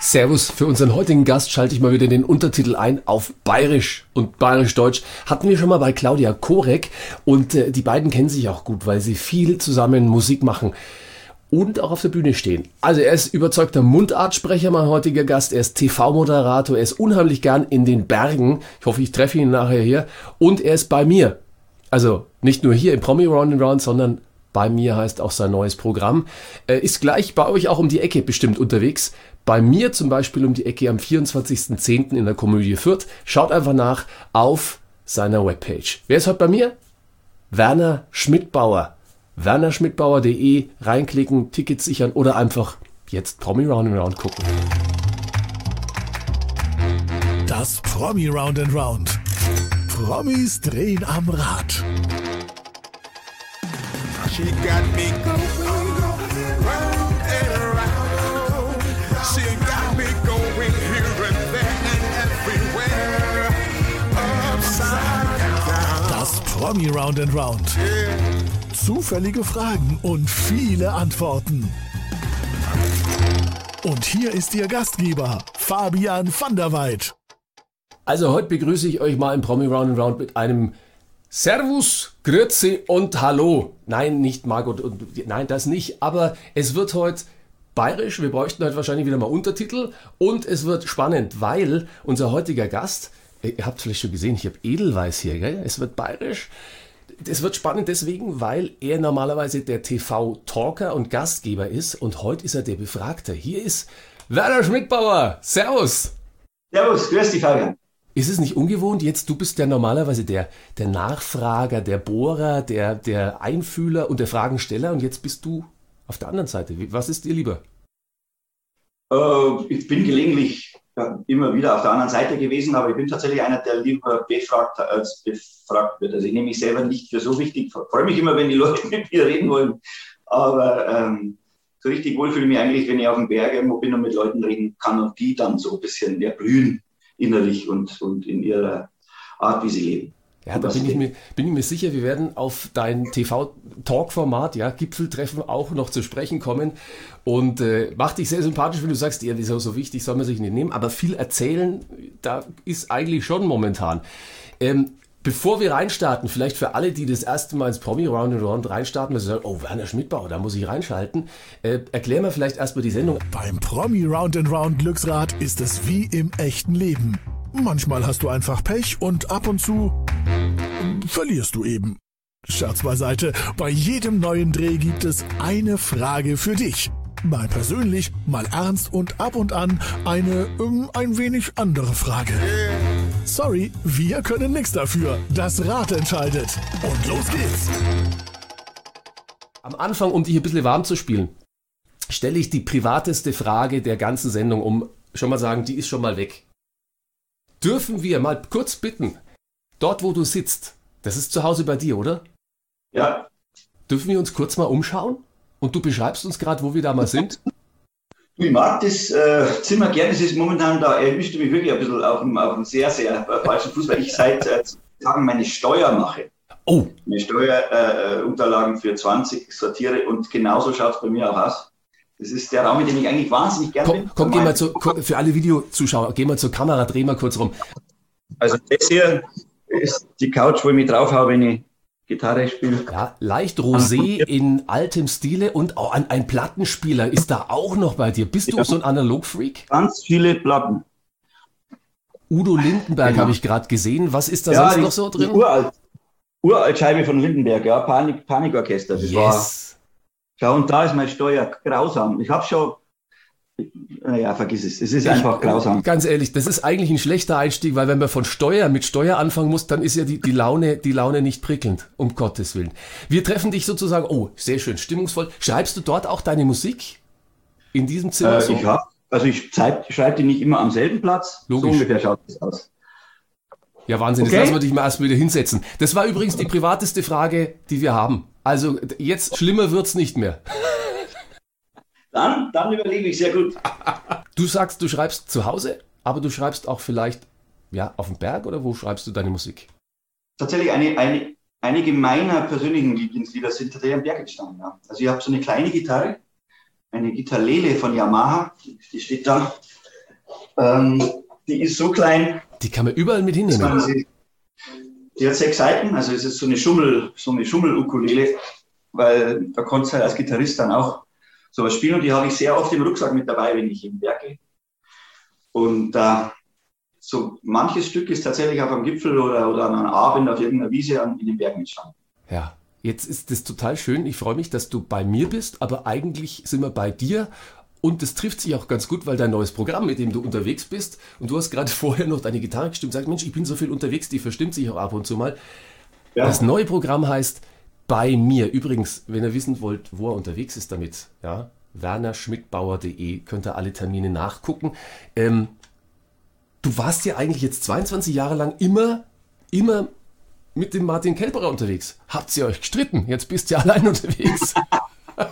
Servus, für unseren heutigen Gast schalte ich mal wieder den Untertitel ein auf Bayerisch und Bayerisch-Deutsch. Hatten wir schon mal bei Claudia Korek und äh, die beiden kennen sich auch gut, weil sie viel zusammen Musik machen und auch auf der Bühne stehen. Also er ist überzeugter Mundartsprecher, mein heutiger Gast. Er ist TV-Moderator, er ist unheimlich gern in den Bergen. Ich hoffe, ich treffe ihn nachher hier. Und er ist bei mir. Also nicht nur hier im Promi Round and Round, sondern bei mir heißt auch sein neues Programm. Er ist gleich bei euch auch um die Ecke bestimmt unterwegs. Bei mir zum Beispiel um die Ecke am 24.10. in der Komödie Fürth. Schaut einfach nach auf seiner Webpage. Wer ist heute bei mir? Werner Schmidtbauer. wernerschmidtbauer.de reinklicken, Tickets sichern oder einfach jetzt Promi Round and Round gucken. Das Promi Round and Round. Promis drehen am Rad. She got me going round and around. She got me going here and there and everywhere. Upside down. Das Promi Round and Round. Zufällige Fragen und viele Antworten. Und hier ist Ihr Gastgeber, Fabian van der Weid. Also heute begrüße ich euch mal im Promi Round and Round mit einem Servus, Grüezi und Hallo. Nein, nicht Margot und nein, das nicht. Aber es wird heute bayerisch. Wir bräuchten heute wahrscheinlich wieder mal Untertitel. Und es wird spannend, weil unser heutiger Gast, ihr habt vielleicht schon gesehen, ich habe Edelweiß hier, gell? Es wird bayerisch. Es wird spannend deswegen, weil er normalerweise der TV-Talker und Gastgeber ist und heute ist er der Befragte. Hier ist Werner Schmidtbauer. Servus. Servus, grüß dich, Fabian. Ist es nicht ungewohnt? Jetzt, du bist ja normalerweise der, der Nachfrager, der Bohrer, der, der Einfühler und der Fragensteller und jetzt bist du auf der anderen Seite. Was ist dir lieber? Äh, ich bin gelegentlich ja, immer wieder auf der anderen Seite gewesen, aber ich bin tatsächlich einer, der lieber befragt als befragt wird. Also ich nehme mich selber nicht für so wichtig. Freue mich immer, wenn die Leute mit mir reden wollen. Aber ähm, so richtig wohl fühle ich mich eigentlich, wenn ich auf dem Berg irgendwo bin und mit Leuten reden kann und die dann so ein bisschen erblühen innerlich und, und in ihrer Art, wie sie leben. Ja, da bin ich, mir, bin ich mir sicher, wir werden auf dein TV-Talk-Format, ja, Gipfeltreffen auch noch zu sprechen kommen. Und äh, macht dich sehr sympathisch, wenn du sagst, ja, wieso so wichtig soll man sich nicht nehmen. Aber viel erzählen, da ist eigentlich schon momentan. Ähm, bevor wir reinstarten, vielleicht für alle, die das erste Mal ins Promi Round and Round reinstarten, weil sie sagen, oh, Werner Schmidtbauer, da muss ich reinschalten. Äh, erklär mir vielleicht erstmal die Sendung. Beim Promi Round and Round Glücksrad ist es wie im echten Leben. Manchmal hast du einfach Pech und ab und zu verlierst du eben. Scherz beiseite, bei jedem neuen Dreh gibt es eine Frage für dich. Mal persönlich, mal ernst und ab und an eine ähm, ein wenig andere Frage. Sorry, wir können nichts dafür. Das Rad entscheidet. Und los geht's. Am Anfang, um dich ein bisschen warm zu spielen, stelle ich die privateste Frage der ganzen Sendung, um schon mal sagen, die ist schon mal weg. Dürfen wir mal kurz bitten, dort wo du sitzt, das ist zu Hause bei dir, oder? Ja, Dürfen wir uns kurz mal umschauen? Und du beschreibst uns gerade, wo wir da mal sind? Ich mag das äh, Zimmer gerne. Es ist momentan, da erwischt du mich wirklich ein bisschen auf einem, auf einem sehr, sehr äh, falschen Fuß, weil ich seit äh, Tagen meine Steuer mache. Oh, Meine Steuerunterlagen äh, Unterlagen für 20 sortiere und genauso schaut es bei mir auch aus. Das ist der Raum, in dem ich eigentlich wahnsinnig gerne bin. komm, komm, geh mal zu, komm, für alle Videozuschauer, geh mal zur Kamera, dreh mal kurz rum. Also das hier ist die Couch, wo ich mich drauf habe, wenn ich Gitarre spiele. Ja, leicht rosé in altem Stile und auch ein, ein Plattenspieler ist da auch noch bei dir. Bist du so ein Analogfreak? Ganz viele Platten. Udo Lindenberg Genau. habe ich gerade gesehen. Was ist da sonst die, noch so drin? Uralt, Uraltscheibe von Lindenberg, ja, Panik, Panikorchester. Das war, Yes. ja, und da ist meine Steuer grausam. Ich habe schon, naja, vergiss es. Es ist einfach grausam. Ganz ehrlich, das ist eigentlich ein schlechter Einstieg, weil wenn man von Steuer mit Steuer anfangen muss, dann ist ja die, die, Laune, die Laune nicht prickelnd, um Gottes Willen. Wir treffen dich sozusagen, oh, sehr schön, stimmungsvoll. Schreibst du dort auch deine Musik? In diesem Zimmer? Äh, so? ich hab, also ich schreibe die nicht immer am selben Platz. Logisch. So ungefähr schaut das aus. Ja, Wahnsinn, Okay. jetzt lassen wir dich mal erstmal wieder hinsetzen. Das war übrigens die privateste Frage, die wir haben. Also jetzt schlimmer wird's nicht mehr. Dann, dann überlege ich sehr gut. Du sagst, du schreibst zu Hause, aber du schreibst auch vielleicht ja, auf dem Berg oder wo schreibst du deine Musik? Tatsächlich eine, eine, einige meiner persönlichen Lieblingslieder sind tatsächlich am Berg entstanden. Ja. Also ich habe so eine kleine Gitarre, eine Gitarrele von Yamaha, die steht da. Ähm, die ist so klein. Die kann man überall mit hinnehmen. Sie, die hat sechs Seiten, also es ist so eine Schummel, so eine Schummel-Ukulele, weil da konntest du halt als Gitarrist dann auch sowas spielen und die habe ich sehr oft im Rucksack mit dabei, wenn ich im Berg gehe. Und äh, so manches Stück ist tatsächlich auf einem Gipfel oder, oder an einem Abend auf irgendeiner Wiese an, in den Bergen entstanden. Ja, jetzt ist das total schön. Ich freue mich, dass du bei mir bist, aber eigentlich sind wir bei dir. Und das trifft sich auch ganz gut, weil dein neues Programm, mit dem du unterwegs bist, und du hast gerade vorher noch deine Gitarre gestimmt, sagst, Mensch, ich bin so viel unterwegs, die verstimmt sich auch ab und zu mal. Ja. Das neue Programm heißt Bei mir. Übrigens, wenn ihr wissen wollt, wo er unterwegs ist damit, ja, wernerschmidtbauer.de könnt ihr alle Termine nachgucken. Ähm, du warst ja eigentlich jetzt 22 Jahre lang immer, immer mit dem Martin Kelperer unterwegs. Habt ihr euch gestritten? Jetzt bist ihr allein unterwegs. nein,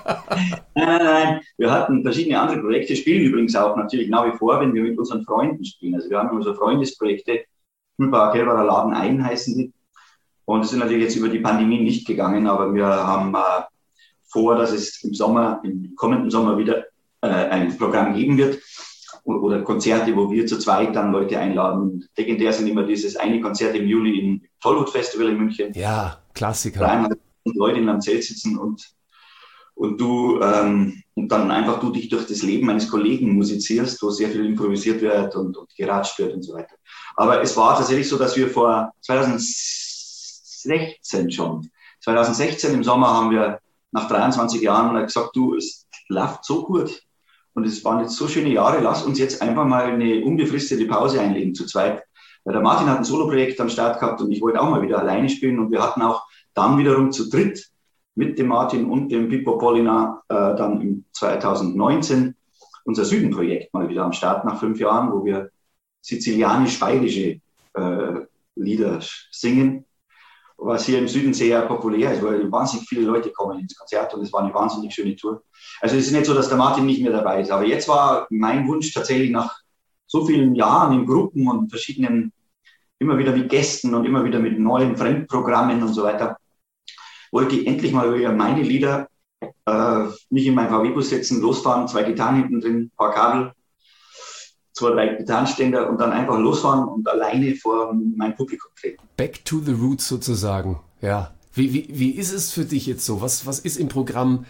nein, nein. Wir hatten verschiedene andere Projekte, spielen übrigens auch natürlich nach wie vor, wenn wir mit unseren Freunden spielen. Also wir haben unsere Freundesprojekte, Mühlbauer Kelperer Laden ein heißen die. Und es sind natürlich jetzt über die Pandemie nicht gegangen, aber wir haben äh, vor, dass es im Sommer, im kommenden Sommer wieder äh, ein Programm geben wird oder Konzerte, wo wir zu zweit dann Leute einladen. Legendär sind immer dieses eine Konzert im Juli im Tollwood Festival in München. Ja, Klassiker. 300 Leute in einem Zelt sitzen und, und du ähm, und dann einfach du dich durch das Leben eines Kollegen musizierst, wo sehr viel improvisiert wird und, und geratscht wird und so weiter. Aber es war tatsächlich so, dass wir vor 2016 schon, 2016 im Sommer haben wir nach 23 Jahren gesagt, du, es läuft so gut und es waren jetzt so schöne Jahre, lass uns jetzt einfach mal eine unbefristete Pause einlegen zu zweit. Weil der Martin hat ein Soloprojekt am Start gehabt und ich wollte auch mal wieder alleine spielen und wir hatten auch dann wiederum zu dritt mit dem Martin und dem Pippo Polina äh, dann im 2019 unser Südenprojekt mal wieder am Start nach fünf Jahren, wo wir sizilianisch-bayerische äh, Lieder singen, was hier im Süden sehr populär ist, weil wahnsinnig viele Leute kommen ins Konzert und es war eine wahnsinnig schöne Tour. Also es ist nicht so, dass der Martin nicht mehr dabei ist. Aber jetzt war mein Wunsch tatsächlich nach so vielen Jahren in Gruppen und verschiedenen, immer wieder mit Gästen und immer wieder mit neuen Fremdprogrammen und so weiter, wollte ich endlich mal wieder meine Lieder äh, mich in meinen VW-Bus setzen, losfahren, zwei Gitarren hinten drin, ein paar Kabel, zwei, drei Gitarrenständer und dann einfach losfahren und alleine vor mein Publikum treten. Back to the roots sozusagen, ja. Wie, wie, wie ist es für dich jetzt so? Was, was ist im Programm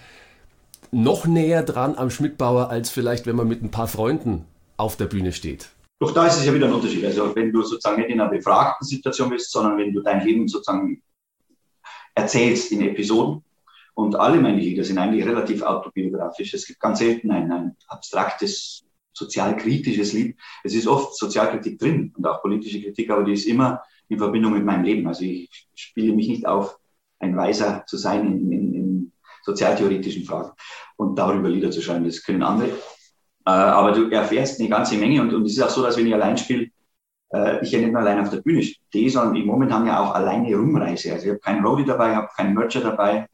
noch näher dran am Schmidtbauer, als vielleicht, wenn man mit ein paar Freunden auf der Bühne steht. Doch da ist es ja wieder ein Unterschied. Also wenn du sozusagen nicht in einer befragten Situation bist, sondern wenn du dein Leben sozusagen erzählst in Episoden. Und alle meine Lieder sind eigentlich relativ autobiografisch. Es gibt ganz selten ein, ein abstraktes, sozialkritisches Lied. Es ist oft Sozialkritik drin und auch politische Kritik, aber die ist immer in Verbindung mit meinem Leben. Also ich spiele mich nicht auf, ein Weiser zu sein in, in, in sozialtheoretischen Fragen und darüber Lieder zu schreiben. Das können andere. Äh, aber du erfährst eine ganze Menge und, und es ist auch so, dass wenn ich allein spiele, äh, ich ja nicht nur allein auf der Bühne stehe, sondern ich momentan ja auch alleine rumreise. Also ich habe keinen Roadie dabei, habe keinen Mercher dabei,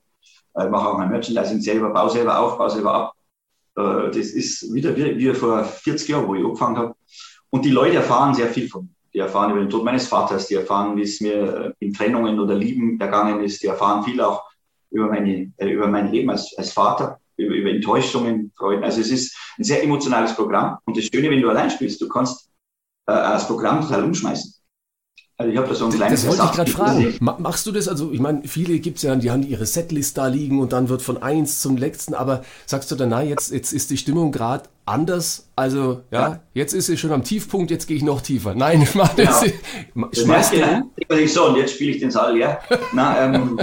äh, mache auch mein Merchandising selber, baue selber auf, baue selber ab. Äh, das ist wieder wie, wie vor 40 Jahren, wo ich angefangen habe. Und die Leute erfahren sehr viel von mir. Die erfahren über den Tod meines Vaters, die erfahren, wie es mir in Trennungen oder Lieben ergangen ist, die erfahren viel auch über, meine, äh, über mein Leben als, als Vater, über, über Enttäuschungen, Freuden. Also es ist ein sehr emotionales Programm. Und das Schöne, wenn du allein spielst, du kannst äh, das Programm total umschmeißen. Also ich habe da so ein kleines. Das wollte ich gerade fragen. Machst du das? Also ich meine, viele gibt es ja, die haben ihre Setlist da liegen und dann wird von eins zum letzten. Aber sagst du dann, na jetzt, jetzt ist die Stimmung gerade anders. Also ja, ja, jetzt ist sie schon am Tiefpunkt. Jetzt gehe ich noch tiefer. Nein, ich mache das. Genau. Schmeißt du? Ich so und jetzt spiele ich den Saal leer. Na, ähm,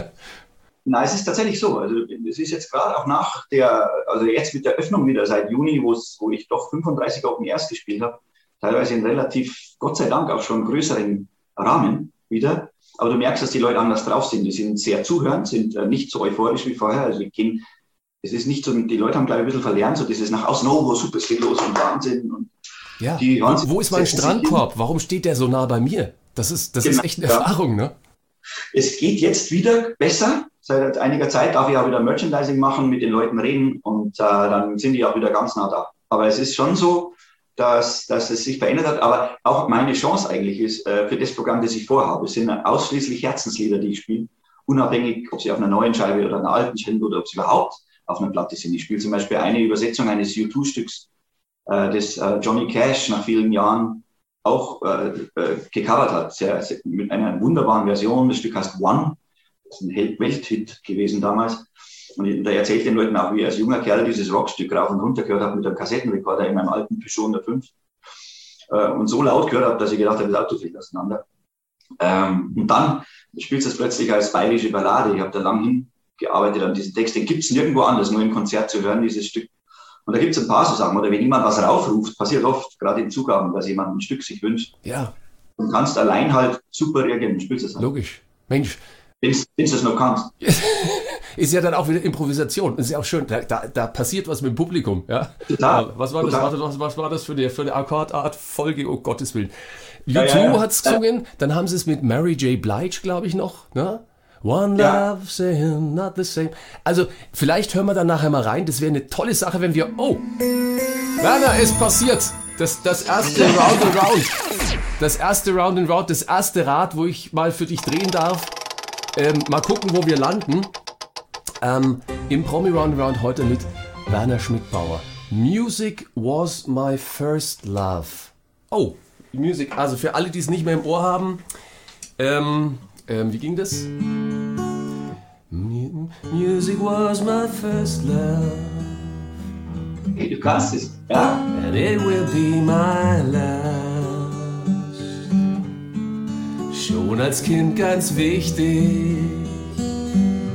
Na, es ist tatsächlich so. Also es ist jetzt gerade auch nach der, also jetzt mit der Öffnung wieder seit Juni, wo ich doch 35 Open Airs gespielt habe, teilweise in relativ, Gott sei Dank, auch schon größeren Rahmen wieder. Aber du merkst, dass die Leute anders drauf sind. Die sind sehr zuhörend, sind äh, nicht so euphorisch wie vorher. Also wir gehen, es ist nicht so, die Leute haben, glaube ich, ein bisschen verlernt, so dieses nach außen, oh, super viel los und Wahnsinn. Und ja, die wo, wo ist mein Strandkorb? Warum steht der so nah bei mir? Das ist, das genau, ist echt eine ja. Erfahrung, ne? Es geht jetzt wieder besser seit einiger Zeit darf ich auch wieder Merchandising machen, mit den Leuten reden und äh, dann sind die auch wieder ganz nah da. Aber es ist schon so, dass, dass es sich verändert hat. Aber auch meine Chance eigentlich ist, äh, für das Programm, das ich vorhabe, sind ausschließlich Herzenslieder, die ich spiele. Unabhängig, ob sie auf einer neuen Scheibe oder einer alten sind oder ob sie überhaupt auf einer Platte sind. Ich spiele zum Beispiel eine Übersetzung eines U2-Stücks, äh, das äh, Johnny Cash nach vielen Jahren auch äh, äh, gecovert hat, sehr, sehr, mit einer wunderbaren Version. Das Stück heißt One, das ist ein Welthit gewesen damals. Und da erzähle ich den Leuten auch, wie ich als junger Kerl dieses Rockstück rauf und runter gehört habe mit einem Kassettenrekorder in meinem alten Peugeot 105 äh, und so laut gehört habe, dass ich gedacht habe, das Auto fliegt auseinander. Ähm, und dann spielt es plötzlich als bayerische Ballade. Ich habe da lang hingearbeitet an diesen Text. Den gibt es nirgendwo anders, nur im Konzert zu hören, dieses Stück. Und da gibt es ein paar so Sachen. Oder wenn jemand was raufruft, passiert oft, gerade in Zugaben, dass jemand ein Stück sich wünscht. Ja, Und kannst allein halt super reagieren und spielst es halt. logisch. Mensch, Wenn du es noch kannst. ist ja dann auch wieder Improvisation. Ist ja auch schön. Da, da, da passiert was mit dem Publikum. Ja? Total. Was war das? Was, was war das für eine, für eine Akkordart Folge? Oh Gottes Willen. U2 Ja, ja, ja. hat's gesungen. Dann haben sie es mit Mary J. Blige, glaube ich, noch. Ne? One love, saying not the same. Also, vielleicht hören wir dann nachher mal rein. Das wäre eine tolle Sache, wenn wir. Oh! Werner, es passiert! Das, das erste Round and Round. Das erste Round and Round, das erste Rad, wo ich mal für dich drehen darf. Ähm, mal gucken, wo wir landen. Ähm, Im Promi Round and Round heute mit Werner Schmidbauer. Music was my first love. Oh, Music. Also für alle, die es nicht mehr im Ohr haben. Ähm, ähm, wie ging das? Mu- Music was my first love. Hey, du kannst es. Ja. And it will be my last. Schon als Kind ganz wichtig.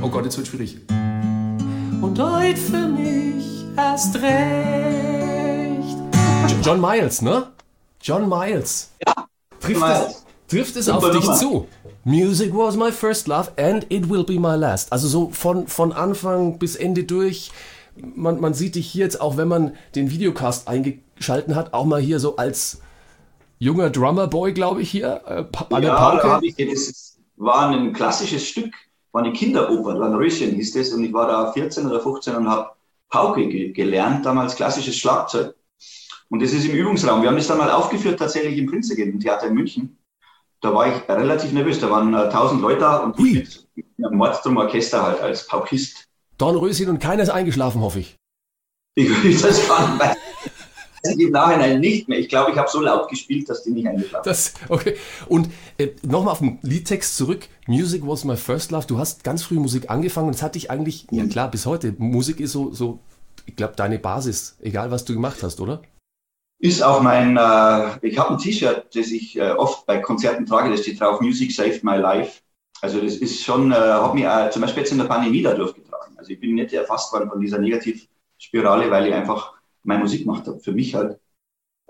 Oh Gott, jetzt wird schwierig. Und heute für mich erst recht. Jo- John Miles, ne? John Miles. Ja. Trifft Miles. es, trifft es Super auf dich Nummer. zu? Music was my first love and it will be my last. Also so von, von Anfang bis Ende durch. Man, man sieht dich hier jetzt, auch wenn man den Videocast eingeschalten hat, auch mal hier so als junger Drummerboy, glaube ich, hier äh, Ja, da hab ich, das war ein klassisches Stück, war eine Kinderoper, Dornröschen hieß das, und ich war da 14 oder 15 und habe Pauke ge gelernt, damals klassisches Schlagzeug. Und das ist im Übungsraum. Wir haben das dann mal aufgeführt, tatsächlich im Prinzregent, im Theater in München. Da war ich relativ nervös, da waren äh, 1000 Leute da und Hui. ich mit einem Mordstrom-Orchester halt als Paukist. Dornröschen und keiner ist eingeschlafen, hoffe ich. Ich will das fahren, ich im Nachhinein nicht mehr. Ich glaube, ich habe so laut gespielt, dass die nicht eingeschlafen Das, okay. Und äh, nochmal auf den Liedtext zurück. Music was my first love. Du hast ganz früh Musik angefangen und es hat dich eigentlich, ja klar, bis heute. Musik ist so, so ich glaube, deine Basis, egal was du gemacht hast, oder? Ist auch mein, äh, ich habe ein T-Shirt, das ich äh, oft bei Konzerten trage, da steht drauf, Music saved my life. Also das ist schon, äh, habe mich äh, zum Beispiel jetzt in der Pandemie da durchgetragen. Also ich bin nicht erfasst worden von dieser Negativspirale, weil ich einfach meine Musik gemacht habe, für mich halt.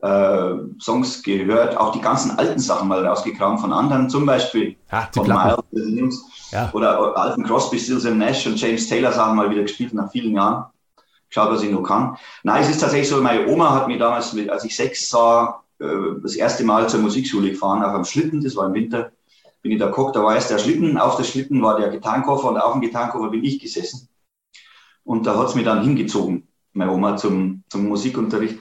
Äh, Songs gehört, auch die ganzen alten Sachen mal rausgekramt von anderen, zum Beispiel Ja, die von. Miles Ja. oder alten Crosby, Stills and Nash und James Taylor Sachen mal wieder gespielt nach vielen Jahren. Schaut, was ich noch kann. Nein, es ist tatsächlich so, meine Oma hat mich damals, mit- als ich sechs sah, äh, das erste Mal zur Musikschule gefahren, auf einem Schlitten, das war im Winter, bin ich da geguckt, da war erst der Schlitten, auf der Schlitten war der Gitarrenkoffer und auf dem Gitarrenkoffer bin ich gesessen. Und da hat es mich dann hingezogen, meine Oma, zum, zum Musikunterricht.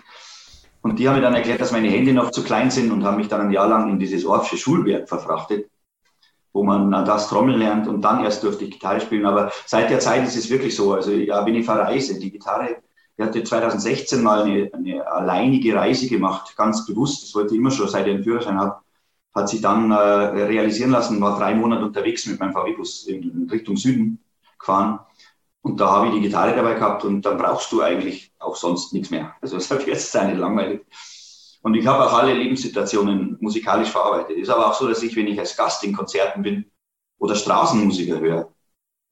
Und die haben mir dann erklärt, dass meine Hände noch zu klein sind und haben mich dann ein Jahr lang in dieses Orffsche Schulwerk verfrachtet, wo man das Trommeln lernt und dann erst durfte ich Gitarre spielen. Aber seit der Zeit ist es wirklich so. Also ja, wenn ich verreise, die Gitarre, ich hatte 2016 mal eine, eine alleinige Reise gemacht, ganz bewusst. Das wollte ich immer schon, seit ich einen Führerschein habe. Hat sich dann äh, realisieren lassen, war drei Monate unterwegs mit meinem VW-Bus in Richtung Süden gefahren. Und da habe ich die Gitarre dabei gehabt und dann brauchst du eigentlich auch sonst nichts mehr. Also es wird jetzt nicht langweilig. Und ich habe auch alle Lebenssituationen musikalisch verarbeitet. Ist aber auch so, dass ich, wenn ich als Gast in Konzerten bin oder Straßenmusiker höre,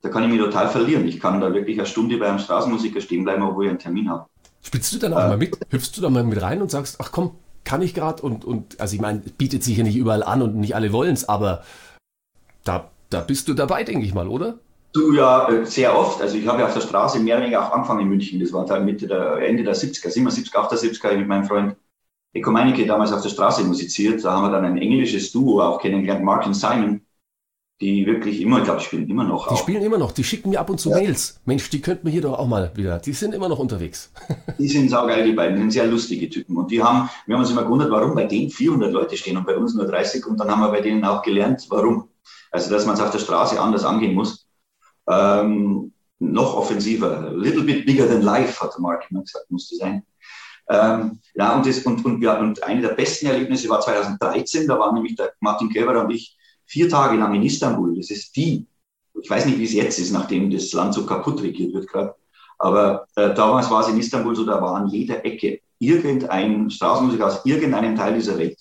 da kann ich mich total verlieren. Ich kann da wirklich eine Stunde bei einem Straßenmusiker stehen bleiben, obwohl ich einen Termin habe. Spielst du dann auch mal mit? Hüpfst du da mal mit rein und sagst, ach komm, kann ich gerade? Und, und, also ich meine, bietet sich ja nicht überall an und nicht alle wollen es, aber da, da bist du dabei, denke ich mal, oder? Du ja äh, sehr oft. Also ich habe ja auf der Straße mehr oder weniger auch angefangen in München. Das war dann Mitte der, Ende der 70er, 77, 78 habe ich mit meinem Freund Eko Meinecke damals auf der Straße musiziert. Da haben wir dann ein englisches Duo auch kennengelernt, Mark und Simon, die wirklich immer, ich glaube, spielen immer noch Die auch. spielen immer noch, die schicken mir ab und zu Mails. Mensch, die könnten wir hier doch auch mal wieder. Die sind immer noch unterwegs. Die sind saugeil, die beiden, die sind sehr lustige Typen. Und die haben, wir haben uns immer gewundert, warum bei denen 400 Leute stehen und bei uns nur 30. Und dann haben wir bei denen auch gelernt, warum. Also, dass man es auf der Straße anders angehen muss. Ähm, noch offensiver. A little bit bigger than life, hat der Mark immer gesagt, musste sein. Ähm, ja, und, das, und, und, ja, und eine der besten Erlebnisse war 2013, da war nämlich der Martin Köber und ich vier Tage lang in Istanbul. Das ist die, ich weiß nicht, wie es jetzt ist, nachdem das Land so kaputt regiert wird gerade. Aber äh, damals war es in Istanbul so, da war an jeder Ecke irgendein Straßenmusiker aus irgendeinem Teil dieser Welt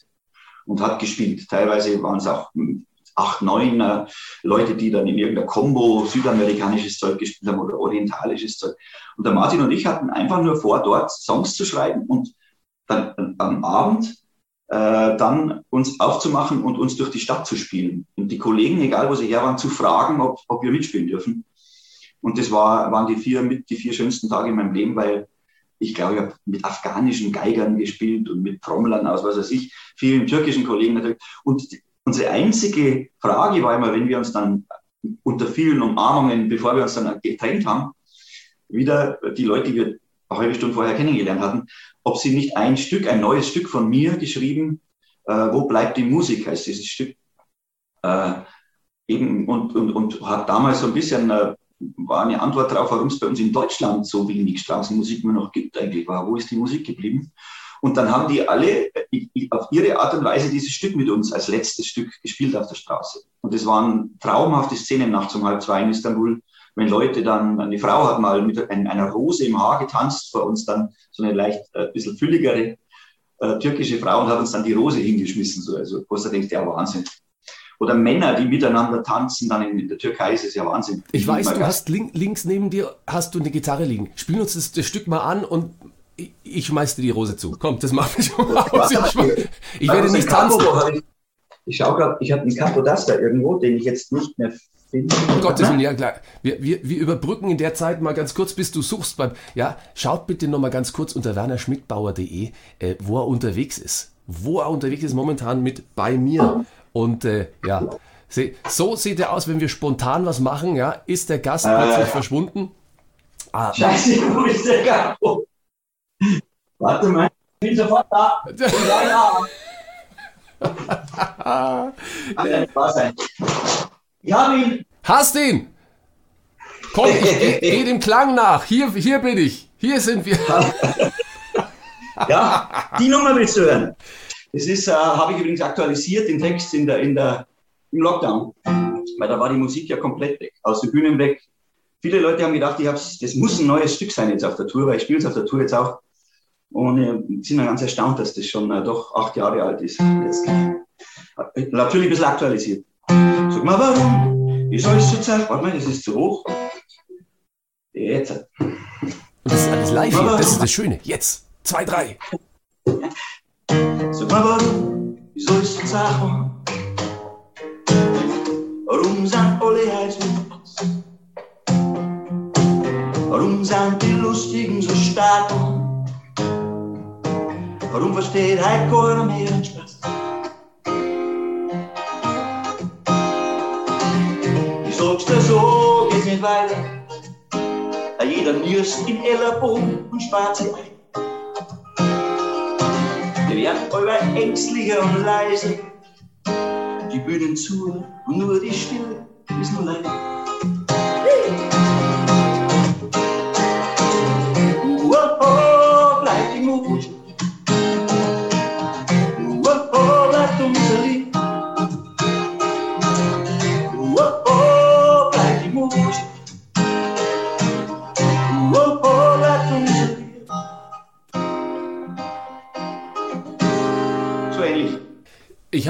und hat gespielt. Teilweise waren es auch hm, acht, neun äh, Leute, die dann in irgendeiner Combo südamerikanisches Zeug gespielt haben oder orientalisches Zeug. Und der Martin und ich hatten einfach nur vor, dort Songs zu schreiben und dann äh, am Abend äh, dann uns aufzumachen und uns durch die Stadt zu spielen. Und die Kollegen, egal wo sie her waren, zu fragen, ob, ob wir mitspielen dürfen. Und das war, waren die vier, mit, die vier schönsten Tage in meinem Leben, weil ich glaube, ich habe mit afghanischen Geigern gespielt und mit Trommlern aus, was weiß ich, vielen türkischen Kollegen natürlich. Und unsere einzige Frage war immer, wenn wir uns dann unter vielen Umarmungen, bevor wir uns dann getrennt haben, wieder die Leute, die wir eine halbe Stunde vorher kennengelernt hatten, ob sie nicht ein Stück, ein neues Stück von mir geschrieben, äh, wo bleibt die Musik, heißt dieses Stück. Äh, eben, und, und, und hat damals so ein bisschen, äh, war eine Antwort darauf, warum es bei uns in Deutschland so wenig Straßenmusik nur noch gibt eigentlich war. Wo ist die Musik geblieben? Und dann haben die alle äh, auf ihre Art und Weise dieses Stück mit uns als letztes Stück gespielt auf der Straße. Und es waren traumhafte Szenen nachts um halb zwei in Istanbul, wenn Leute dann, eine Frau hat mal mit einer Rose im Haar getanzt vor uns, dann so eine leicht äh, bisschen fülligere äh, türkische Frau und hat uns dann die Rose hingeschmissen. So. Also, wo du denkst, ja, Wahnsinn. Oder Männer, die miteinander tanzen, dann in, in der Türkei ist es ja Wahnsinn. Ich weiß, du hast link, links neben dir hast du eine Gitarre liegen. Spiel uns das, das Stück mal an und ich, ich schmeiß dir die Rose zu. Komm, das macht mich schon aus. Ich, ich werde nicht tanzen. Ich, ich schaue gerade, ich habe einen Capodaster irgendwo, den ich jetzt nicht mehr finde. Um Gottes Willen, ja klar. Wir, wir, wir überbrücken in der Zeit mal ganz kurz, bis du suchst. Beim, ja, schaut bitte noch mal ganz kurz unter wernerschmidtbauer.de, äh, wo er unterwegs ist. Wo er unterwegs ist momentan mit bei mir. Und äh, ja, so sieht er aus, wenn wir spontan was machen. Ja, ist der Gast äh, plötzlich verschwunden? Ah. Scheiße, wo ist der Gast? Warte mal, ich bin sofort da. ja, ja. Ach, sein. Ich habe ihn. Hast ihn? Komm, ich geh, geh dem Klang nach. Hier, hier bin ich. Hier sind wir. ja, die Nummer willst du hören. Das ist, äh, habe ich übrigens aktualisiert, den Text in der, in der, im Lockdown. Weil da war die Musik ja komplett weg, aus den Bühnen weg. Viele Leute haben gedacht, ich hab's, das muss ein neues Stück sein jetzt auf der Tour, weil ich spiele es auf der Tour jetzt auch. Und äh, sind dann ganz erstaunt, dass das schon äh, doch acht Jahre alt ist. Jetzt. Natürlich ein bisschen aktualisiert. Sag mal, warum? Wie soll ich so zeigen? Warte mal, das ist zu hoch. Jetzt. Und das ist alles live hier. Das ist das Schöne. Jetzt. Zwei, drei. Sag mal, warum? Wie soll ich so zeigen? Warum sind alle heiß Warum sind die Lustigen so stark? Warum versteht Heiko mehr den Spaß? sagst du so, geht's nicht weiter. Jeder nürscht in Ellerbogen und spart sie ein. Wir werden euer ängstlicher und leise. Die Bühnen zu und nur die Stille ist nur leise.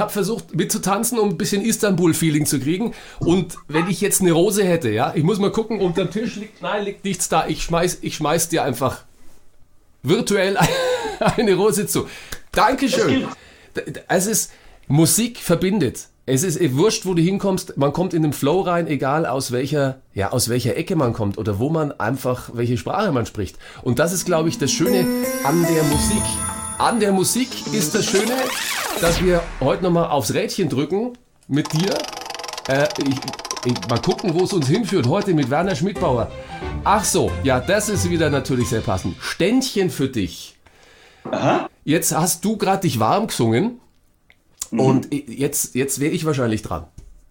Habe versucht mitzutanzen, um ein bisschen Istanbul-Feeling zu kriegen. Und wenn ich jetzt eine Rose hätte, ja, ich muss mal gucken, unter dem Tisch liegt, nein, liegt nichts da. Ich schmeiß, ich schmeiß dir einfach virtuell eine Rose zu. Dankeschön. Es ist, Musik verbindet. Es ist wurscht, wo du hinkommst. Man kommt in den Flow rein, egal aus welcher, ja, aus welcher Ecke man kommt oder wo man einfach, welche Sprache man spricht. Und das ist, glaube ich, das Schöne an der Musik. An der Musik ist das Schöne, dass wir heute nochmal aufs Rädchen drücken mit dir. Äh, ich, ich, mal gucken, wo es uns hinführt. Heute mit Werner Schmidbauer. Ach so, ja, das ist wieder natürlich sehr passend. Ständchen für dich. Aha. Jetzt hast du gerade dich warm gesungen. Mhm. Und jetzt, jetzt wäre ich wahrscheinlich dran.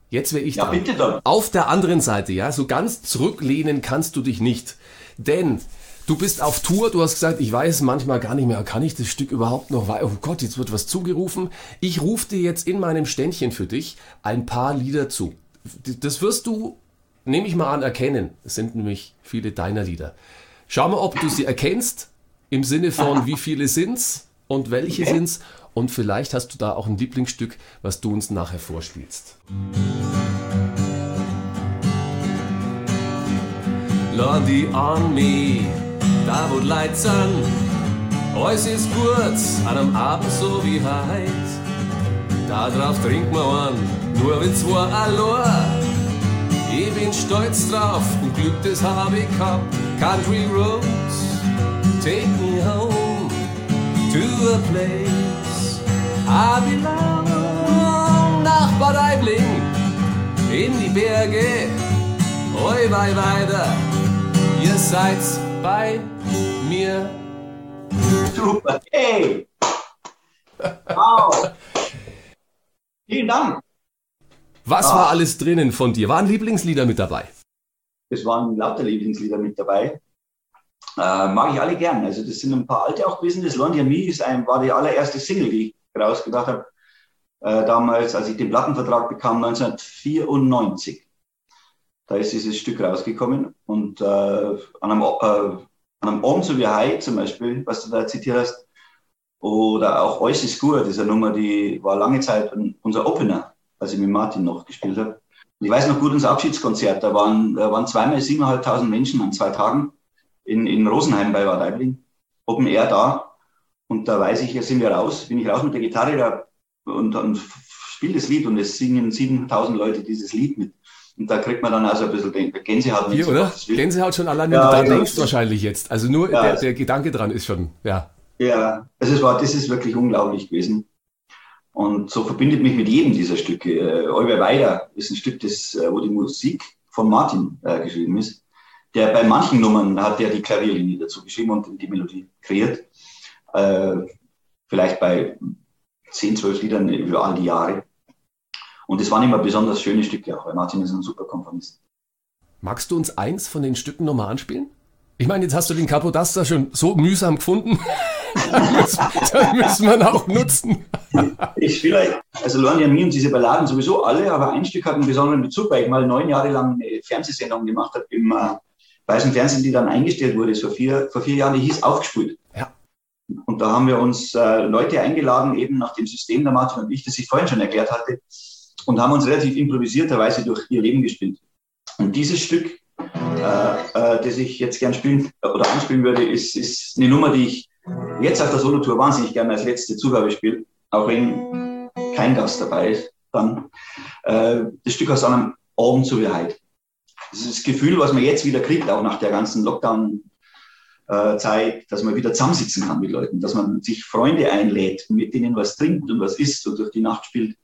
Jetzt wäre ich ja, dran. Bitte dann. Auf der anderen Seite, ja, so ganz zurücklehnen kannst du dich nicht. Denn Du bist auf Tour, du hast gesagt, ich weiß manchmal gar nicht mehr, kann ich das Stück überhaupt noch, wei- oh Gott, jetzt wird was zugerufen. Ich rufe dir jetzt in meinem Ständchen für dich ein paar Lieder zu. Das wirst du, nehme ich mal an, erkennen. Es sind nämlich viele deiner Lieder. Schau mal, ob du sie erkennst, im Sinne von wie viele sind's und welche sind's. Und vielleicht hast du da auch ein Lieblingsstück, was du uns nachher vorspielst. Die an me, da wo Leute sind. Alles ist gut, an einem Abend so wie heut. Da drauf trinkt man einen, nur wenn zwei allein. Ich bin stolz drauf und Glück, das hab ich gehabt. Country Roads, take me home to a place I belong. Nach Bad Aibling, in die Berge, oi wei weiter. Seid bei mir. Super. Hey! Wow! Vielen Dank. Was Ah. war alles drinnen von dir? Waren Lieblingslieder mit dabei? Es waren lauter Lieblingslieder mit dabei. Äh, mag ich alle gern. Also das sind ein paar alte auch gewesen. Das and Me ist ein, war die allererste Single, die ich rausgebracht habe. Äh, damals, als ich den Plattenvertrag bekam, 1994. Da ist dieses Stück rausgekommen. Und äh, an, einem, äh, an einem Abend so wie High zum Beispiel, was du da zitiert hast, oder auch Alles ist gut, diese Nummer, die war lange Zeit unser Opener, als ich mit Martin noch gespielt habe. Ich weiß noch gut, unser Abschiedskonzert, da waren, da waren zweimal 7.500 Menschen an zwei Tagen in, in Rosenheim bei Bad Aibling, Open Air da. Und da weiß ich, jetzt sind wir raus, bin ich raus mit der Gitarre da und, und spiele das Lied und es singen 7.000 Leute dieses Lied mit. Und da kriegt man dann also ein bisschen den- Gänsehaut. Hier, so oder? will. Gänsehaut schon allein, wenn Ja, du dran ja. denkst wahrscheinlich jetzt. Also nur Ja, der, der Gedanke dran ist schon, ja. Ja, also es war, das ist wirklich unglaublich gewesen. Und so verbindet mich mit jedem dieser Stücke. Äh, Euer Weider ist ein Stück, das, äh, wo die Musik von Martin äh, geschrieben ist. Der bei manchen Nummern hat der die Klavierlinie dazu geschrieben und die Melodie kreiert. Äh, vielleicht bei 10, 12 Liedern über all die Jahre. Und es waren immer besonders schöne Stücke auch, weil Martin ist ein super Komponist. Magst du uns eins von den Stücken nochmal anspielen? Ich meine, jetzt hast du den Capodaster schon so mühsam gefunden. das müssen- wir ihn auch nutzen. Ich spiele, also and Me und diese Balladen sowieso alle, aber ein Stück hat einen besonderen Bezug, weil ich mal neun Jahre lang eine Fernsehsendung gemacht habe im äh, Weißen Fernsehen, die dann eingestellt wurde, so vier, vor vier Jahren, die hieß Aufgespult. Ja. Und da haben wir uns äh, Leute eingeladen, eben nach dem System der Martin und ich, das ich vorhin schon erklärt hatte, und haben uns relativ improvisierterweise durch ihr Leben gespielt. Und dieses Stück, äh, äh, das ich jetzt gern spielen oder anspielen würde, ist, ist eine Nummer, die ich jetzt auf der Solotour wahnsinnig gerne als letzte Zugabe spiele, auch wenn kein Gast dabei ist. Dann äh, das Stück aus einem Abend zur Wahrheit. Das ist das Gefühl, was man jetzt wieder kriegt, auch nach der ganzen Lockdown-Zeit, dass man wieder zusammensitzen kann mit Leuten, dass man sich Freunde einlädt, mit denen was trinkt und was isst und durch die Nacht spielt.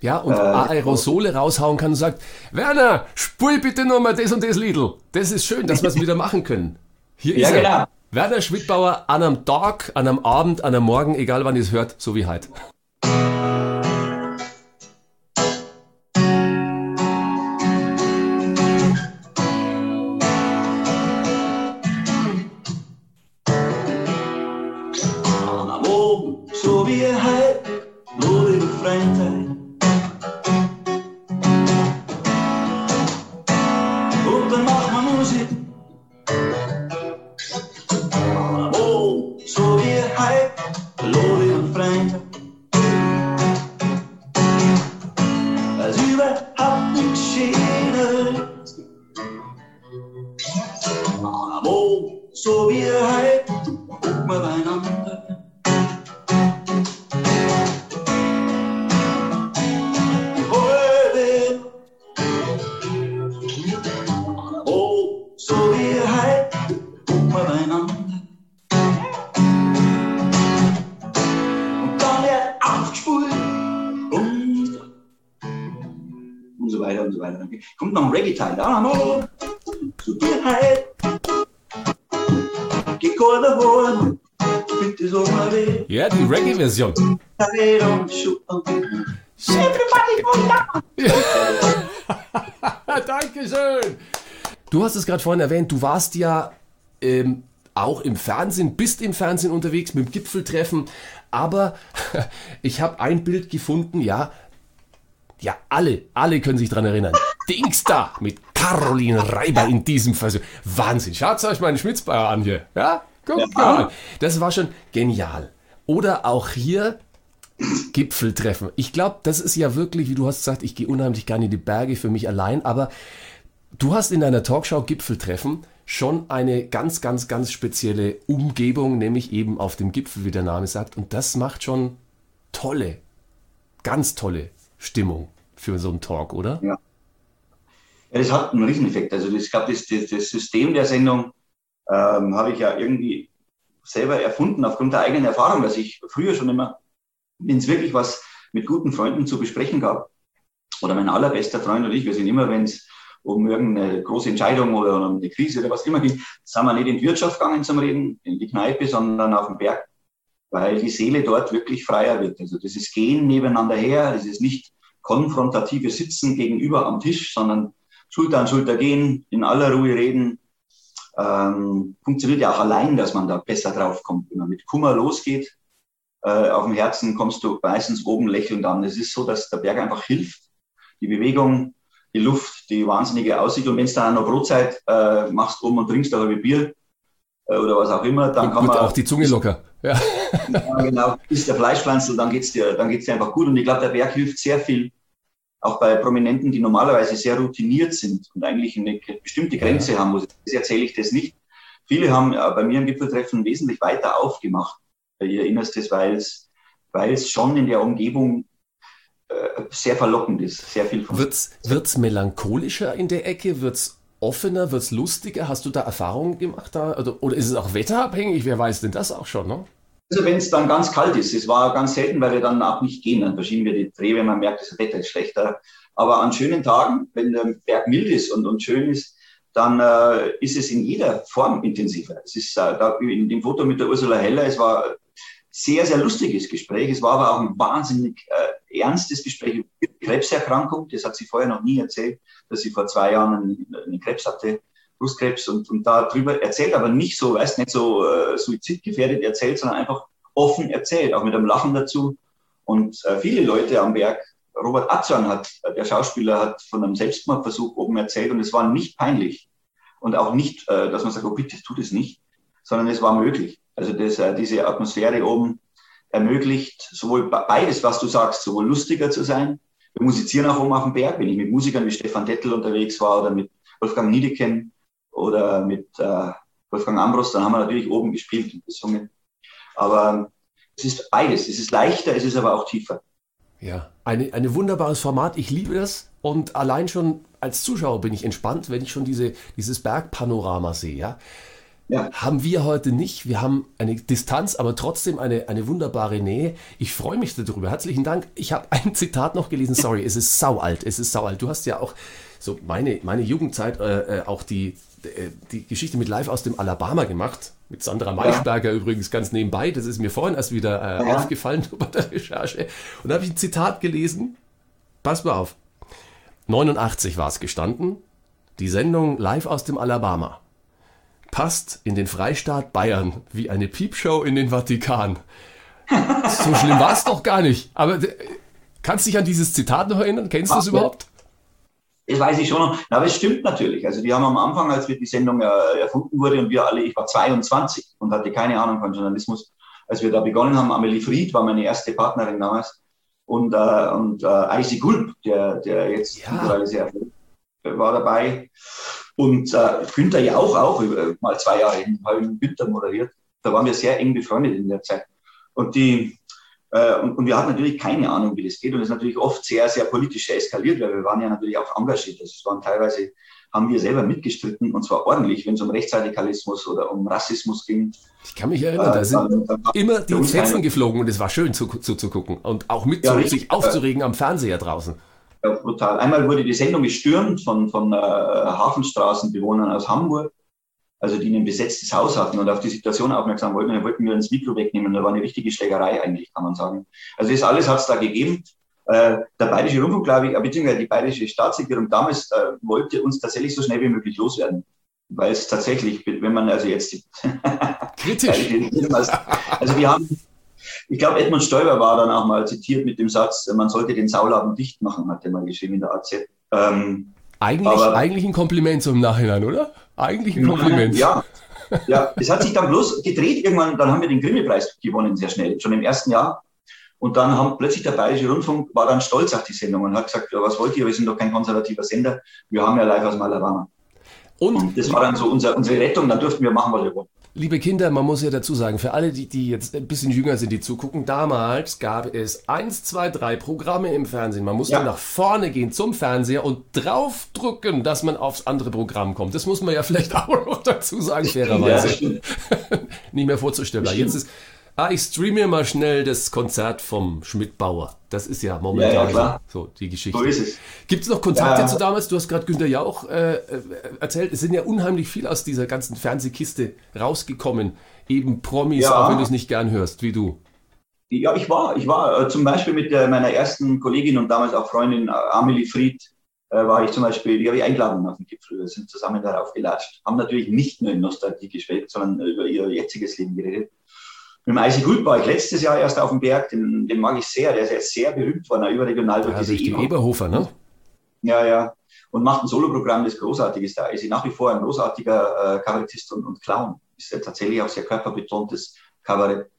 Ja, und Äh, Aerosole raushauen kann und sagt, Werner, spul bitte nochmal das und das Liedl. Das ist schön, dass wir es wieder machen können. Hier Ja, ist er. genau. Werner Schmidbauer an einem Tag, an einem Abend, an einem Morgen, egal wann ihr es hört, so wie heute. Ja, die Reggae-Version. Dankeschön. Du hast es gerade vorhin erwähnt, du warst ja ähm, auch im Fernsehen, bist im Fernsehen unterwegs mit dem Gipfeltreffen, aber ich habe ein Bild gefunden, ja, ja, alle, alle können sich dran erinnern. Dings da mit Caroline Reiber in diesem Versuch. Wahnsinn. Schaut euch meinen Schmitzbayer an hier. Ja, ja. mal. Das war schon genial. Oder auch hier Gipfeltreffen. Ich glaube, das ist ja wirklich, wie du hast gesagt, ich gehe unheimlich gerne in die Berge für mich allein, aber du hast in deiner Talkshow Gipfeltreffen schon eine ganz, ganz, ganz spezielle Umgebung, nämlich eben auf dem Gipfel, wie der Name sagt. Und das macht schon tolle, ganz tolle Stimmung für so einen Talk, oder? Ja. Ja, das hat einen Rieseneffekt. Also ich glaube, das, das, das, System der Sendung ähm, habe ich ja irgendwie selber erfunden aufgrund der eigenen Erfahrung, dass ich früher schon immer, wenn es wirklich was mit guten Freunden zu besprechen gab, oder mein allerbester Freund und ich, wir sind immer, wenn es um irgendeine große Entscheidung oder um eine Krise oder was immer ging, sind wir nicht in die Wirtschaft gegangen zum Reden, in die Kneipe, sondern auf den Berg weil die Seele dort wirklich freier wird. Also das ist Gehen nebeneinander her, das ist nicht konfrontative Sitzen gegenüber am Tisch, sondern Schulter an Schulter gehen, in aller Ruhe reden. Ähm, funktioniert ja auch allein, dass man da besser drauf kommt. Wenn man mit Kummer losgeht, äh, auf dem Herzen kommst du meistens oben lächelnd an. Es ist so, dass der Berg einfach hilft. Die Bewegung, die Luft, die wahnsinnige Aussicht. Und wenn es dann auch noch Brotzeit äh, machst oben und trinkst ein halbe Bier äh, oder was auch immer, dann und kann man... auch die Zunge locker. Ja. ja, genau. Ist der Fleischpflanzel, dann geht's dir, dann geht's dir einfach gut. Und ich glaube, der Berg hilft sehr viel, auch bei Prominenten, die normalerweise sehr routiniert sind und eigentlich eine bestimmte Grenze haben. Muss. Das erzähle ich das nicht. Viele haben bei mir im Gipfeltreffen wesentlich weiter aufgemacht bei ihr Innerstes, weil es, weil es schon in der Umgebung äh, sehr verlockend ist, sehr viel. Wird's, wird's melancholischer in der Ecke? Wird's offener, wird es lustiger? Hast du da Erfahrungen gemacht? Da? Oder, oder ist es auch wetterabhängig? Wer weiß denn das auch schon? Ne? Also wenn es dann ganz kalt ist, es war ganz selten, weil wir dann auch nicht gehen, dann verschieben wir die Dreh, wenn man merkt, das Wetter ist schlechter. Aber an schönen Tagen, wenn der Berg mild ist und, und schön ist, dann äh, ist es in jeder Form intensiver. Es ist äh, da in dem Foto mit der Ursula Heller, es war sehr, sehr lustiges Gespräch. Es war aber auch ein wahnsinnig äh, ernstes Gespräch über Krebserkrankung. Das hat sie vorher noch nie erzählt, dass sie vor zwei Jahren einen, einen Krebs hatte, Brustkrebs, und, und darüber erzählt, aber nicht so, weißt nicht so äh, suizidgefährdet erzählt, sondern einfach offen erzählt, auch mit einem Lachen dazu. Und äh, viele Leute am Berg, Robert Atzorn hat, der Schauspieler, hat von einem Selbstmordversuch oben erzählt und es war nicht peinlich. Und auch nicht, äh, dass man sagt, oh bitte, tut es nicht, sondern es war möglich. Also das, äh, diese Atmosphäre oben ermöglicht sowohl beides, was du sagst, sowohl lustiger zu sein. Wir musizieren auch oben auf dem Berg, wenn ich mit Musikern wie Stefan Dettel unterwegs war oder mit Wolfgang Niedeken oder mit äh, Wolfgang Ambros, dann haben wir natürlich oben gespielt und gesungen. Aber es ist beides. Es ist leichter, es ist aber auch tiefer. Ja, ein eine wunderbares Format. Ich liebe das. Und allein schon als Zuschauer bin ich entspannt, wenn ich schon diese, dieses Bergpanorama sehe. Ja? Ja. Haben wir heute nicht. Wir haben eine Distanz, aber trotzdem eine, eine wunderbare Nähe. Ich freue mich darüber. Herzlichen Dank. Ich habe ein Zitat noch gelesen. Sorry, es ist saualt. Es ist saualt. Du hast ja auch so meine, meine Jugendzeit äh, äh auch die, die Geschichte mit Live aus dem Alabama gemacht. Mit Sandra Maischberger ja. übrigens ganz nebenbei. Das ist mir vorhin erst wieder äh, ja. aufgefallen bei der Recherche. Und da habe ich ein Zitat gelesen. Pass mal auf. 89 war es gestanden. Die Sendung Live aus dem Alabama passt in den Freistaat Bayern wie eine Piepshow in den Vatikan. so schlimm war es doch gar nicht. Aber äh, kannst du dich an dieses Zitat noch erinnern? Kennst du es überhaupt? Das weiß ich schon noch. Aber es stimmt natürlich. Also die haben am Anfang, als wir die Sendung äh, erfunden wurde und wir alle, ich war 22 und hatte keine Ahnung von Journalismus, als wir da begonnen haben, Amelie Fried war meine erste Partnerin damals und, äh, und äh, Icy Gulb, der, der jetzt ja. sehr war dabei. Und äh, Günther Jauch auch, äh, mal zwei Jahre in Günther moderiert. Da waren wir sehr eng befreundet in der Zeit. Und, die, und, und, wir hatten natürlich keine Ahnung, wie das geht. Und es ist natürlich oft sehr, sehr politisch eskaliert, weil wir waren ja natürlich auch engagiert. Also es waren teilweise, haben wir selber mitgestritten, und zwar ordentlich, wenn es um Rechtsradikalismus oder um Rassismus ging. Ich kann mich erinnern, da äh, sind dann, immer die Fetzen geflogen und es war schön zuzugucken zu, und auch mit ja, sich aufzuregen am Fernseher draußen. Ja, brutal. Einmal wurde die Sendung gestürmt von, von äh, Hafenstraßenbewohnern aus Hamburg, also die ein besetztes Haus hatten und auf die Situation aufmerksam wollten. Da wollten wir ins Mikro wegnehmen. Da war eine richtige Schlägerei eigentlich, kann man sagen. Also das alles hat es da gegeben. Äh, der Bayerische Rundfunk, glaube ich, äh, beziehungsweise die Bayerische Staatsregierung damals äh, wollte uns tatsächlich so schnell wie möglich loswerden. weil es tatsächlich, wenn man also jetzt Kritisch. also wir haben, ich glaube, Edmund Stoiber war dann auch mal zitiert mit dem Satz, man sollte den Sauladen dicht machen, hat er mal geschrieben in der AZ. Ähm, Eigentlich, Aber- eigentlich ein Kompliment zum Nachhinein, oder? Eigentlich ein Kompliment. Ja, ja, es hat sich dann bloß gedreht irgendwann, dann haben wir den Grimme-Preis gewonnen sehr schnell, schon im ersten Jahr. Und dann haben plötzlich der Bayerische Rundfunk war dann stolz auf die Sendung und hat gesagt, ja, was wollt ihr, wir sind doch kein konservativer Sender, wir haben ja live aus Malabama. Und Das war dann so unser, unsere Rettung, dann durften wir machen, was wir wollen. Liebe Kinder, man muss ja dazu sagen, für alle, die, die jetzt ein bisschen jünger sind, die zugucken, damals gab es eins, zwei, drei Programme im Fernsehen. Man musste Ja. nach vorne gehen zum Fernseher und draufdrücken, dass man aufs andere Programm kommt. Das muss man ja vielleicht auch noch dazu sagen, Ja, fairerweise. stimmt. Nicht mehr vorzustellbar. Jetzt ist, ah, ich streame mal schnell das Konzert vom Schmidt-Bauer. Das ist ja momentan Ja, so die Geschichte. So ist es. Gibt es noch Kontakte Ja. zu damals? Du hast gerade Günter Jauch äh, äh, erzählt. Es sind ja unheimlich viel aus dieser ganzen Fernsehkiste rausgekommen. Eben Promis, Ja. auch wenn du es nicht gern hörst, wie du. Ja, ich war, ich war äh, zum Beispiel mit äh, meiner ersten Kollegin und damals auch Freundin Amelie Fried, äh, war ich zum Beispiel, die habe ich eingeladen auf den Gipfel. Wir sind zusammen darauf gelatscht. Haben natürlich nicht nur in Nostalgie geschwelgt, sondern über ihr jetziges Leben geredet. Mit dem Eisi Gut war ich letztes Jahr erst auf dem Berg, den, den mag ich sehr, der ist jetzt sehr berühmt worden, überregional durch Ja, diese durch. Eberhofer, ne? Ja, ja. Und macht ein Soloprogramm, das großartig ist. Da ist nach wie vor ein großartiger äh, Kabarettist und, und Clown. Ist ja tatsächlich auch sehr körperbetontes Kabarett.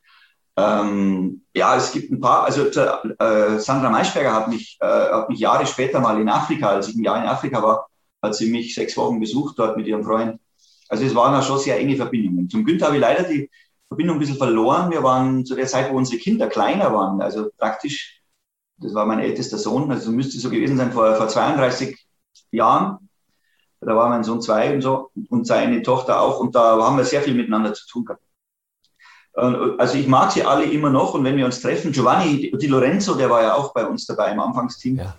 Ähm, ja, es gibt ein paar, also äh, Sandra Maischberger hat mich, äh, hat mich Jahre später mal in Afrika, als ich ein Jahr in Afrika war, hat sie mich sechs Wochen besucht dort mit ihrem Freund. Also es waren da schon sehr enge Verbindungen. Zum Günther habe ich leider die Verbindung ein bisschen verloren. Wir waren zu der Zeit, wo unsere Kinder kleiner waren, also praktisch, das war mein ältester Sohn, also müsste so gewesen sein vor, vor 32 Jahren. Da war mein Sohn zwei und so und seine Tochter auch und da haben wir sehr viel miteinander zu tun gehabt. Also ich mag sie alle immer noch und wenn wir uns treffen, Giovanni Di Lorenzo, der war ja auch bei uns dabei im Anfangsteam. Ja.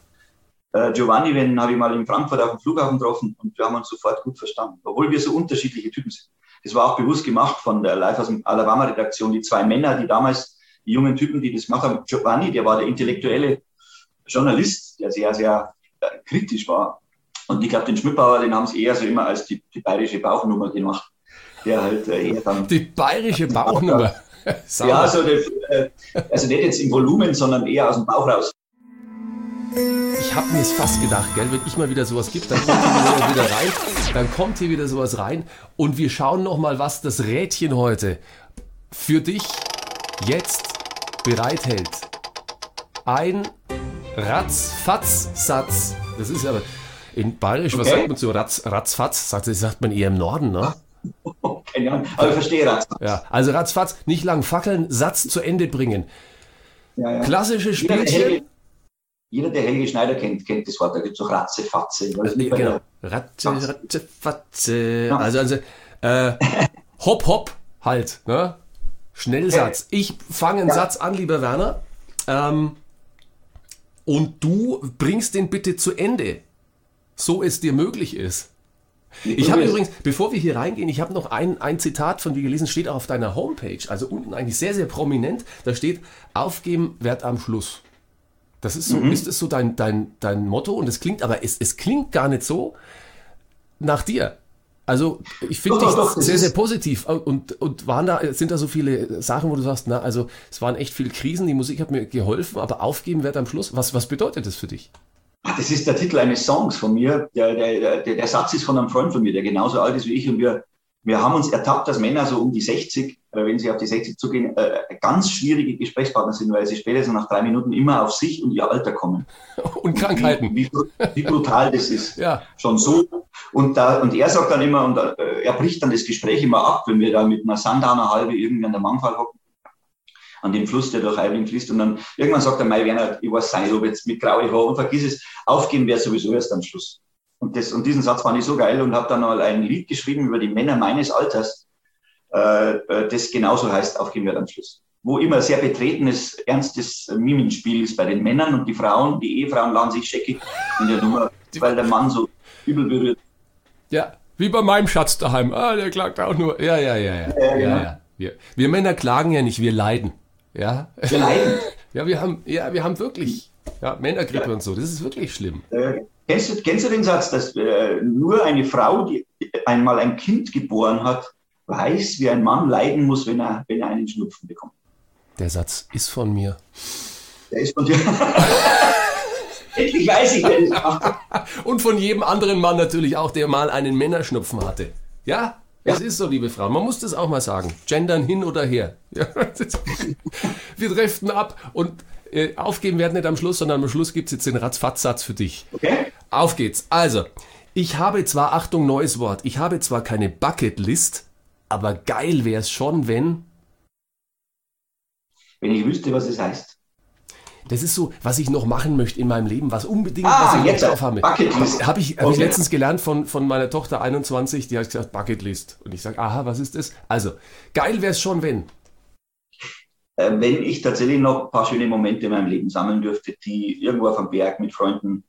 Äh, Giovanni, den habe ich mal in Frankfurt auf dem Flughafen getroffen und wir haben uns sofort gut verstanden, obwohl wir so unterschiedliche Typen sind. Das war auch bewusst gemacht von der Live aus dem Alabama-Redaktion. Die zwei Männer, die damals, die jungen Typen, die das gemacht haben, Giovanni, der war der intellektuelle Journalist, der sehr, sehr äh, kritisch war. Und ich glaube, den Schmidbauer, den haben sie eher so immer als die, die bayerische Bauchnummer gemacht, der halt äh, eher dann Die bayerische Bauchnummer. Ja, also, der, äh, also nicht jetzt im Volumen, sondern eher aus dem Bauch raus. Ich habe mir es fast gedacht, gell, wenn ich mal wieder sowas gibt, dann kommt hier wieder, rein, dann kommt hier wieder sowas rein und wir schauen noch mal, was das Rädchen heute für dich jetzt bereithält. Ein Ratzfatz-Satz. Das ist aber in Bayerisch, was Okay. sagt man zu Ratz, Ratzfatz? Sagt, das sagt man eher im Norden, ne? Keine Ahnung, aber ich verstehe das. Ja, also Ratzfatz, nicht lang fackeln, Satz zu Ende bringen. Ja, ja. Klassische Spielchen. Jeder, der Helge Schneider kennt, kennt das Wort. Da gibt es auch Ratze, Fatze. Weil es nicht bei Genau. Ratze, Ratze, Fatze. Ja. Also, also äh, hopp, hopp, halt. Ne? Schnellsatz. Ich fange einen Ja. Satz an, lieber Werner. Ähm, und du bringst den bitte zu Ende, so es dir möglich ist. Ich habe übrigens, bevor wir hier reingehen, ich habe noch ein, ein Zitat von dir gelesen, steht auch auf deiner Homepage, also unten eigentlich sehr, sehr prominent. Da steht, aufgeben wird am Schluss. Das ist so, Mhm. ist das so dein, dein, dein Motto? Und es klingt, aber es, es klingt gar nicht so nach dir. Also ich finde dich doch, sehr, sehr positiv. Und, und waren da, sind da so viele Sachen, wo du sagst, na, also es waren echt viele Krisen, die Musik hat mir geholfen, aber aufgeben wird am Schluss. Was, was bedeutet das für dich? Ah, Das ist der Titel eines Songs von mir. Der, der, der, der Satz ist von einem Freund von mir, der genauso alt ist wie ich. Und wir, wir haben uns ertappt, dass Männer so um die 60, äh, wenn sie auf die 60 zugehen, äh, ganz schwierige Gesprächspartner sind, weil sie spätestens nach drei Minuten immer auf sich und ihr Alter kommen. Und Krankheiten. Wie, wie, wie brutal das ist. Ja. Schon so. Und, da, und er sagt dann immer, und äh, er bricht dann das Gespräch immer ab, wenn wir da mit einer Sundowner Halbe irgendwie an der Mangfall hocken, an dem Fluss, der durch Eibling fließt. Und dann irgendwann sagt er, Mai Werner, ich weiß sein, ob jetzt mit graue Haaren und vergiss es, aufgeben wäre sowieso erst am Schluss. Und, das, und diesen Satz fand ich so geil und habe dann mal ein Lied geschrieben über die Männer meines Alters, äh, äh, das genauso heißt, aufgeben wird am Schluss. Wo immer sehr betretenes, ernstes Mimenspiel ist bei den Männern und die Frauen, die Ehefrauen laden sich scheckig in der Nummer, weil der Mann so übel berührt. Ja, wie bei meinem Schatz daheim. Ah, der klagt auch nur. Ja, ja, ja, ja. ja, genau. ja. Wir, wir Männer klagen ja nicht, wir leiden. Ja, Wir leiden. ja, wir haben, ja, wir haben wirklich ja, Männergrippe und so. Das ist wirklich schlimm. Äh, Kennst du, kennst du den Satz, dass äh, nur eine Frau, die einmal ein Kind geboren hat, weiß, wie ein Mann leiden muss, wenn er, wenn er einen Schnupfen bekommt? Der Satz ist von mir. Der ist von dir. Endlich weiß ich, wer das macht. Und von jedem anderen Mann natürlich auch, der mal einen Männerschnupfen hatte. Ja, es ist so, liebe Frau. Man muss das auch mal sagen. Gendern hin oder her. Ja, wir driften ab und äh, aufgeben werden nicht am Schluss, sondern am Schluss gibt es jetzt den Ratzfatz-Satz für dich. Okay? Auf geht's. Also, ich habe zwar, Achtung, neues Wort, ich habe zwar keine Bucketlist, aber geil wäre es schon, wenn. Wenn ich wüsste, was es heißt. Das ist so, was ich noch machen möchte in meinem Leben, was unbedingt, Ah, was ich jetzt, jetzt drauf habe. Bucketlist. Habe ich, hab ich Okay. letztens gelernt von, von meiner Tochter 21, die hat gesagt, Bucketlist. Und ich sage, aha, was ist das? Also, geil wäre es schon, wenn. Äh, wenn ich tatsächlich noch ein paar schöne Momente in meinem Leben sammeln dürfte, die irgendwo auf dem Berg mit Freunden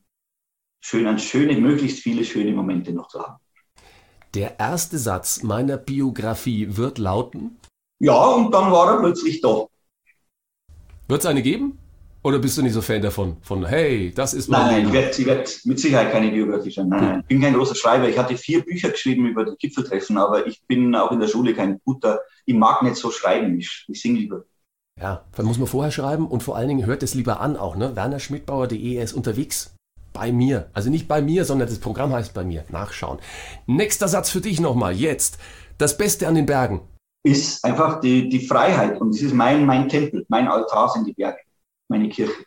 schön, an schöne, möglichst viele schöne Momente noch zu haben. Der erste Satz meiner Biografie wird lauten, Ja, und dann war er plötzlich da. wird es eine geben? Oder bist du nicht so Fan davon? Von, hey, das ist mein Nein, nein, ich werde werd mit Sicherheit keine Biografie schreiben. Nein, nein. Ich bin kein großer Schreiber. Ich hatte vier Bücher geschrieben über die Gipfeltreffen, aber ich bin auch in der Schule kein guter. Ich mag nicht so schreiben. Ich, ich singe lieber. Ja, dann muss man vorher schreiben und vor allen Dingen hört es lieber an auch, ne? wernerschmidtbauer.de, er ist unterwegs. Bei mir. Also nicht bei mir, sondern das Programm heißt bei mir. Nachschauen. Nächster Satz für dich nochmal. Jetzt. Das Beste an den Bergen. Ist einfach die, die Freiheit. Und das ist mein, mein Tempel. Mein Altar sind die Berge. Meine Kirche.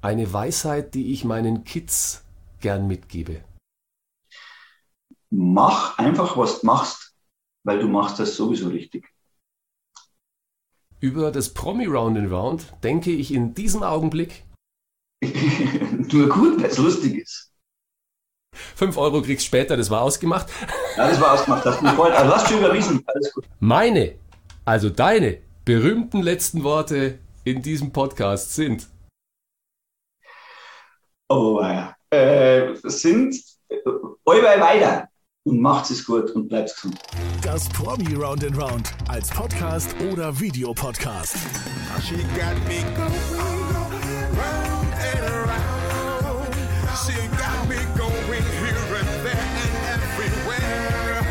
Eine Weisheit, die ich meinen Kids gern mitgebe. Mach einfach, was du machst, weil du machst das sowieso richtig. Über das Promi Round and Round denke ich in diesem Augenblick, Nur gut, weil es lustig ist. 5 Euro kriegst später, das war ausgemacht. Ja, das war ausgemacht. Das mich freut. Also hast du überwiesen. Alles gut. Meine, also deine berühmten letzten Worte in diesem Podcast sind. Oh, ja. Äh, sind äh, allweil weiter und macht es gut und bleibt gesund. Das Promi Round and Round als Podcast oder Videopodcast. She got me going round and around. She got me going here and there and everywhere.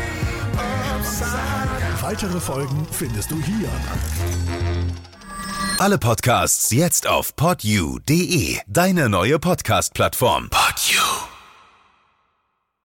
Upside Weitere Folgen findest du hier. Alle Podcasts jetzt auf podyou.de, deine neue Podcast-Plattform.